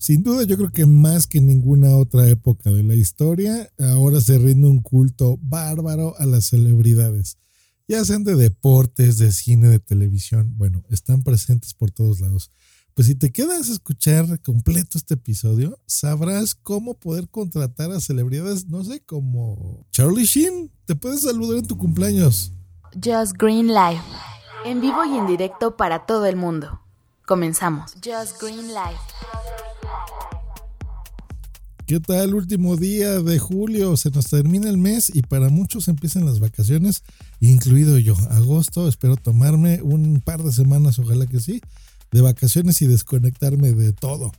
Sin duda, yo creo que más que ninguna otra época de la historia, ahora se rinde un culto bárbaro a las celebridades. Ya sean de deportes, de cine, de televisión, bueno, están presentes por todos lados. Pues si te quedas a escuchar completo este episodio, sabrás cómo poder contratar a celebridades, no sé, como Charlie Sheen. Te puedes saludar en tu cumpleaños. Just Green Life. En vivo y en directo para todo el mundo. Comenzamos. Just Green Life. ¿Qué tal? Último día de julio, se nos termina el mes y para muchos empiezan las vacaciones, incluido yo. Agosto, espero tomarme un par de semanas, ojalá que sí, de vacaciones y desconectarme de todo.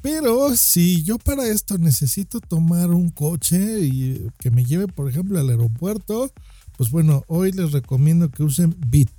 Pero si yo para esto necesito tomar un coche y que me lleve, por ejemplo, al aeropuerto, pues bueno, hoy les recomiendo que usen Bit.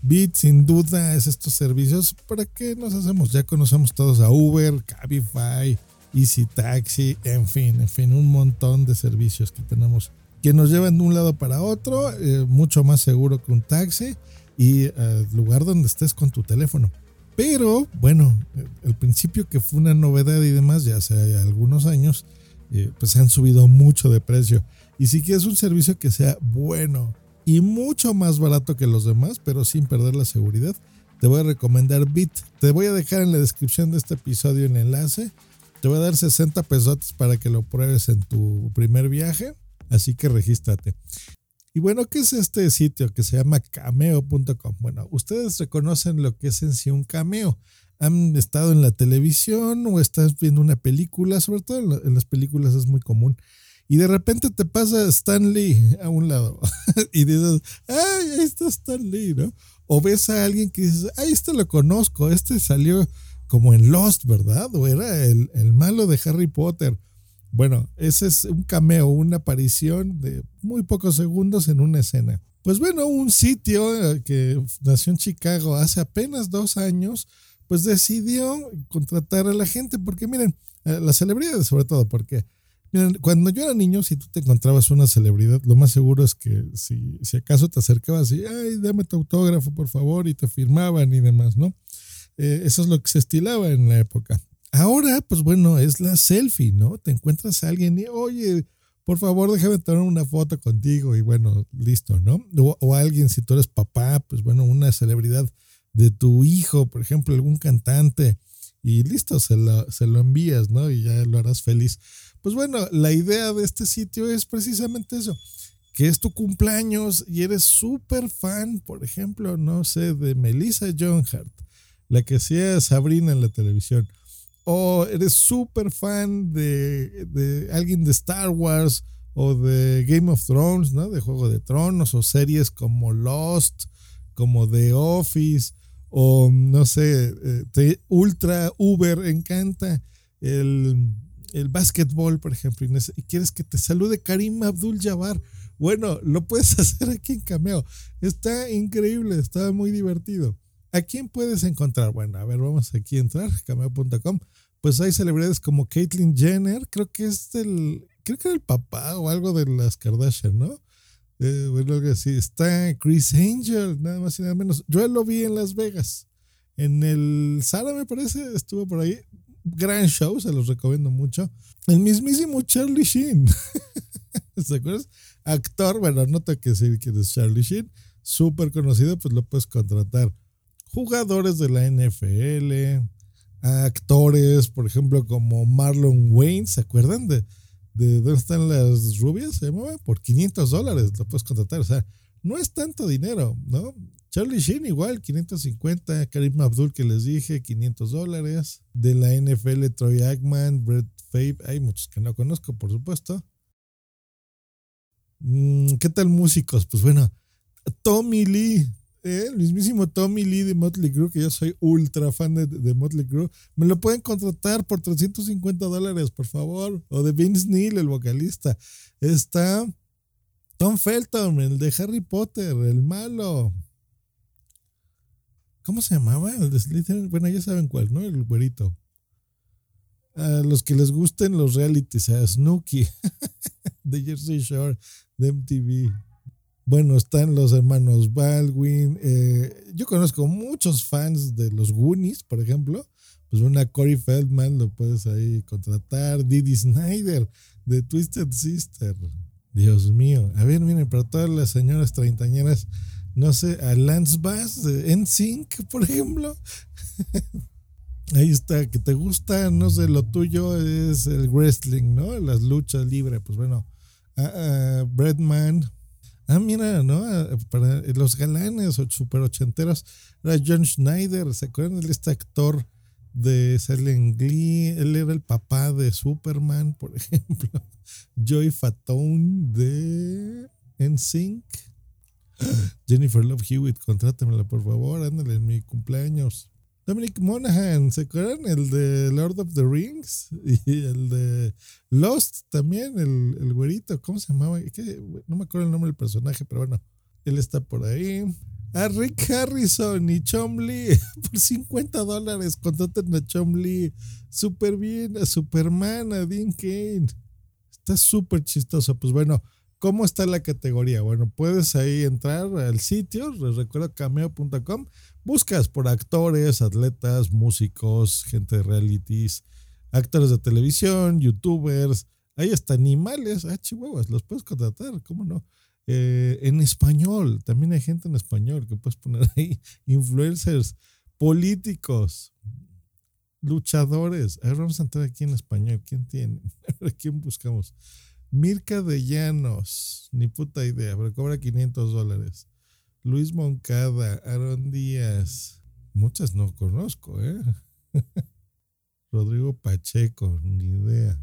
Bit sin duda es estos servicios. ¿Para qué nos hacemos? Ya conocemos todos a Uber, Cabify, Easy Taxi, en fin, en fin, un montón de servicios que tenemos que nos llevan de un lado para otro, eh, mucho más seguro que un taxi y el eh, lugar donde estés con tu teléfono. Pero bueno, el principio que fue una novedad y demás, ya hace algunos años, eh, pues han subido mucho de precio. Y si quieres un servicio que sea bueno y mucho más barato que los demás, pero sin perder la seguridad, te voy a recomendar Bit. Te voy a dejar en la descripción de este episodio el enlace te voy a dar 60 pesos para que lo pruebes en tu primer viaje, así que regístrate. Y bueno, ¿qué es este sitio que se llama cameo.com? Bueno, ustedes reconocen lo que es en sí un cameo. Han estado en la televisión o estás viendo una película, sobre todo en las películas es muy común. Y de repente te pasa Stan Lee a un lado y dices, ay, ahí está Stan Lee, ¿no? O ves a alguien que dices, ay, este lo conozco, este salió como en Lost, ¿verdad? O era el, malo de Harry Potter. Bueno, ese es un cameo, una aparición de muy pocos segundos en una escena. Pues bueno, un sitio eh, que nació en Chicago hace apenas dos años, pues decidió contratar a la gente, porque miren, las celebridades sobre todo, porque miren, cuando yo era niño, si tú te encontrabas una celebridad, lo más seguro es que si, si acaso te acercabas y, ay, dame tu autógrafo, por favor, y te firmaban y demás, ¿no? Eh, eso es lo que se estilaba en la época. Ahora, pues bueno, es la selfie, ¿no? Te encuentras a alguien y, oye, por favor, déjame tomar una foto contigo y bueno, listo, ¿no? O, alguien, si tú eres papá, pues bueno, una celebridad de tu hijo, por ejemplo, algún cantante, y listo, se lo, se lo envías, ¿no? Y ya lo harás feliz. Pues bueno, la idea de este sitio es precisamente eso, que es tu cumpleaños y eres súper fan, por ejemplo, no sé, de Melissa John Hart la que hacía Sabrina en la televisión, o eres súper fan de, alguien de Star Wars o de Game of Thrones, ¿no? De Juego de Tronos o series como Lost, como The Office o no sé, eh, Ultra Uber encanta el, el básquetbol, por ejemplo, y quieres que te salude Karim Abdul Jabbar. Bueno, lo puedes hacer aquí en Cameo. Está increíble, está muy divertido. ¿A quién puedes encontrar? Bueno, a ver, vamos aquí a entrar, cameo.com. Pues hay celebridades como Caitlyn Jenner, creo que es el, creo que era el papá o algo de las Kardashian, ¿no? Eh, bueno, algo así. Está Chris Angel, nada más y nada menos. Yo lo vi en Las Vegas. En el Sara, me parece, estuvo por ahí. Gran show, se los recomiendo mucho. El mismísimo Charlie Sheen. ¿Se acuerdan? Actor, bueno, no tengo que decir quién es Charlie Sheen. Súper conocido, pues lo puedes contratar jugadores de la NFL, actores, por ejemplo, como Marlon Wayne, ¿se acuerdan de, de dónde están las rubias? Se llamaba por 500 dólares, lo puedes contratar, o sea, no es tanto dinero, ¿no? Charlie Sheen igual, 550, Karim Abdul que les dije, 500 dólares, de la NFL, Troy Aikman, Brett Favre, hay muchos que no conozco, por supuesto. Mm, ¿Qué tal músicos? Pues bueno, Tommy Lee, el mismísimo Tommy Lee de Motley Crue, que yo soy ultra fan de, Motley Crue, me lo pueden contratar por 350 dólares, por favor. O de Vince Neil, el vocalista. Está Tom Felton, el de Harry Potter, el malo. ¿Cómo se llamaba? El de Slytherin. Bueno, ya saben cuál, ¿no? El güerito. A los que les gusten los realities, a Snooki de Jersey Shore, de MTV. Bueno, están los hermanos Baldwin. Eh, yo conozco muchos fans de los Goonies, por ejemplo. Pues una Corey Feldman lo puedes ahí contratar. Didi Snyder de Twisted Sister. Dios mío. A ver, miren, para todas las señoras treintañeras no sé, a Lance Bass de NSYNC, por ejemplo. Ahí está, que te gusta, no sé, lo tuyo es el wrestling, ¿no? Las luchas libres, pues bueno. A, Bradman. Ah, mira, ¿no? Para los galanes o super ochenteros, era John Schneider, ¿se acuerdan de este actor de Silent Glee? Él era el papá de Superman, por ejemplo. Joy Fatone de NSYNC. Jennifer Love Hewitt, contrátemela por favor, ándale en mi cumpleaños. Dominic Monaghan, ¿se acuerdan? El de Lord of the Rings y el de Lost también, el, el güerito, ¿cómo se llamaba? No me acuerdo el nombre del personaje, pero bueno, él está por ahí. A Rick Harrison y Chomley por 50 dólares, contraten a Chomley. Súper bien, a Superman, a Dean Kane. Está súper chistoso. Pues bueno, ¿Cómo está la categoría? Bueno, puedes ahí entrar al sitio, les recuerdo cameo.com, buscas por actores, atletas, músicos, gente de realities, actores de televisión, youtubers, ahí hasta animales, ah, chihuahuas, los puedes contratar, ¿cómo no? Eh, en español, también hay gente en español que puedes poner ahí, influencers, políticos, luchadores. A ver, vamos a entrar aquí en español, ¿quién tiene? ¿A quién buscamos? Mirka de Llanos, ni puta idea, pero cobra 500 dólares. Luis Moncada, Aaron Díaz, muchas no conozco, ¿eh? Rodrigo Pacheco, ni idea.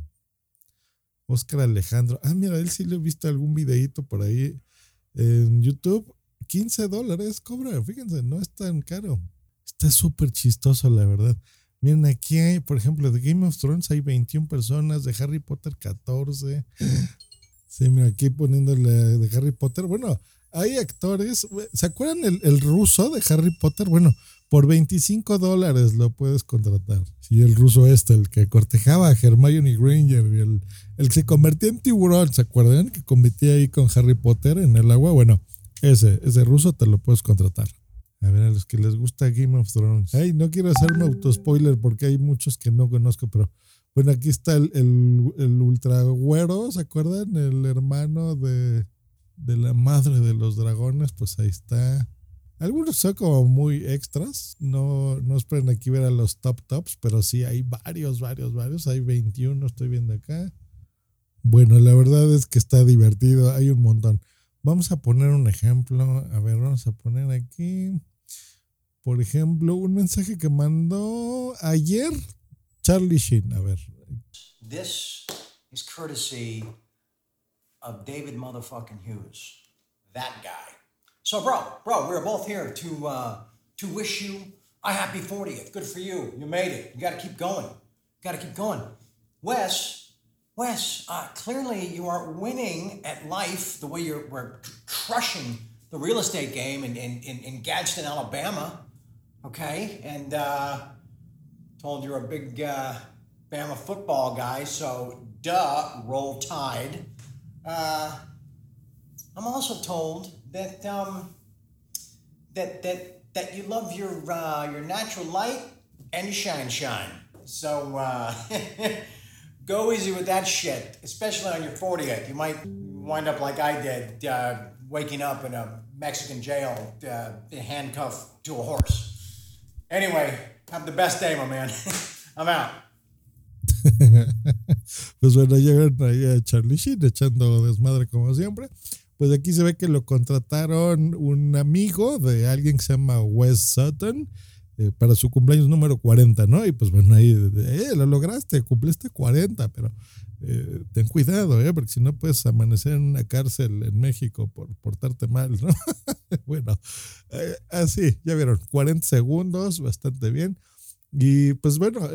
Oscar Alejandro, ah, mira, él sí le he visto algún videíto por ahí en YouTube. 15 dólares cobra, fíjense, no es tan caro. Está súper chistoso, la verdad. Miren, aquí hay, por ejemplo, de Game of Thrones hay 21 personas, de Harry Potter 14. Sí, mira, aquí poniéndole de Harry Potter. Bueno, hay actores. ¿Se acuerdan el, el ruso de Harry Potter? Bueno, por 25 dólares lo puedes contratar. Sí, el ruso este, el que cortejaba a Hermione Granger, el, el que se convertía en tiburón, ¿se acuerdan? Que cometía ahí con Harry Potter en el agua. Bueno, ese, ese ruso te lo puedes contratar. A ver, a los que les gusta Game of Thrones. Ay, no quiero hacer un autospoiler porque hay muchos que no conozco, pero bueno, aquí está el, el, ultra güero, ¿se acuerdan? El hermano de, de, la madre de los dragones, pues ahí está. Algunos son como muy extras, no, no esperen aquí ver a los top tops, pero sí hay varios, varios, varios. Hay 21, estoy viendo acá. Bueno, la verdad es que está divertido, hay un montón. Vamos a poner un ejemplo. A ver, vamos a poner aquí. Por ejemplo, un mensaje que mandó ayer Charlie Sheen. A ver. This is courtesy of David motherfucking Hughes. That guy. So, bro, bro, we're both here to uh, to wish you a happy 40th. Good for you. You made it. You got to keep going. Got to keep going. Wes, Wes, uh, clearly you aren't winning at life the way you're we're crushing the real estate game in, in, in, in Gadsden, Alabama okay? And uh, told you're a big uh, Bama football guy, so duh, roll tide. Uh, I'm also told that um, that that that you love your uh, your natural light and shine shine. So uh, go easy with that shit, especially on your 40th. You might wind up like I did, uh, waking up in a Mexican jail, uh, handcuffed to a horse. Anyway, have the best day, my man. I'm out. pues bueno, llegan ahí a Charlie Sheen echando desmadre como siempre. Pues aquí se ve que lo contrataron un amigo de alguien que se llama Wes Sutton, eh, para su cumpleaños número 40, ¿no? Y pues bueno, ahí, eh, lo lograste, cumpliste 40, pero eh, ten cuidado, ¿eh? Porque si no puedes amanecer en una cárcel en México por portarte mal, ¿no? bueno, eh, así, ya vieron, 40 segundos, bastante bien. Y pues bueno,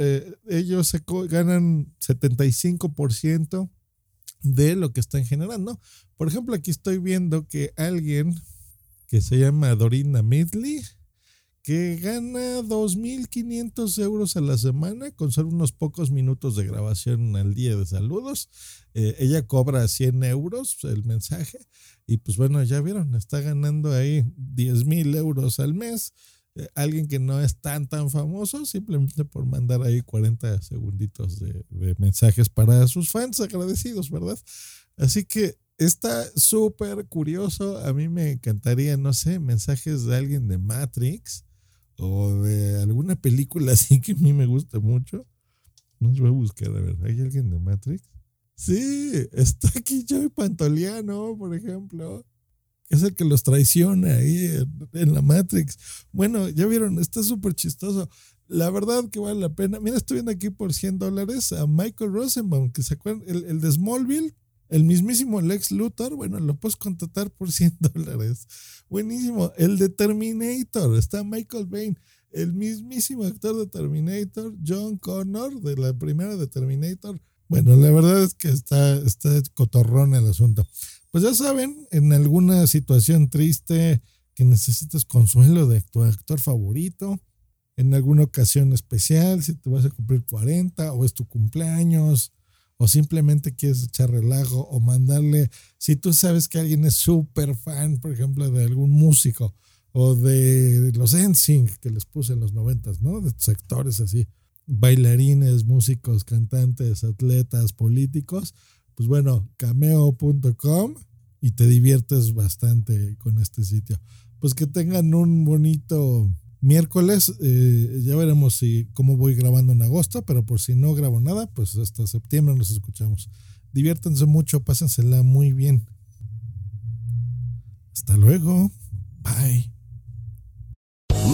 ellos se ganan 75% de lo que están generando. Por ejemplo, aquí estoy viendo que alguien que se llama Dorina Midley, que gana 2.500 euros a la semana con solo unos pocos minutos de grabación al día de saludos. Eh, ella cobra 100 euros el mensaje y pues bueno, ya vieron, está ganando ahí 10.000 euros al mes. Eh, alguien que no es tan tan famoso simplemente por mandar ahí 40 segunditos de, de mensajes para sus fans agradecidos, ¿verdad? Así que está súper curioso. A mí me encantaría, no sé, mensajes de alguien de Matrix o de alguna película así que a mí me gusta mucho. No voy a buscar, a ver, ¿hay alguien de Matrix? Sí, está aquí Joey Pantoliano, por ejemplo. Es el que los traiciona ahí en, la Matrix. Bueno, ya vieron, está súper chistoso. La verdad que vale la pena. Mira, estoy viendo aquí por 100 dólares a Michael Rosenbaum, que se acuerdan, el, el de Smallville, el mismísimo Lex Luthor, bueno, lo puedes contratar por 100 dólares. Buenísimo. El de Terminator, está Michael Bain. El mismísimo actor de Terminator, John Connor, de la primera de Terminator. Bueno, la verdad es que está, está cotorrón el asunto. Pues ya saben, en alguna situación triste que necesitas consuelo de tu actor favorito, en alguna ocasión especial, si te vas a cumplir 40 o es tu cumpleaños, o simplemente quieres echar relajo o mandarle, si tú sabes que alguien es súper fan, por ejemplo, de algún músico o de los NSYNC que les puse en los noventas, ¿no? De sectores así, bailarines, músicos, cantantes, atletas, políticos, pues bueno, cameo.com y te diviertes bastante con este sitio. Pues que tengan un bonito miércoles. Eh, ya veremos si cómo voy grabando en agosto, pero por si no grabo nada, pues hasta septiembre nos escuchamos. Diviértanse mucho, pásensela muy bien. Hasta luego. Bye.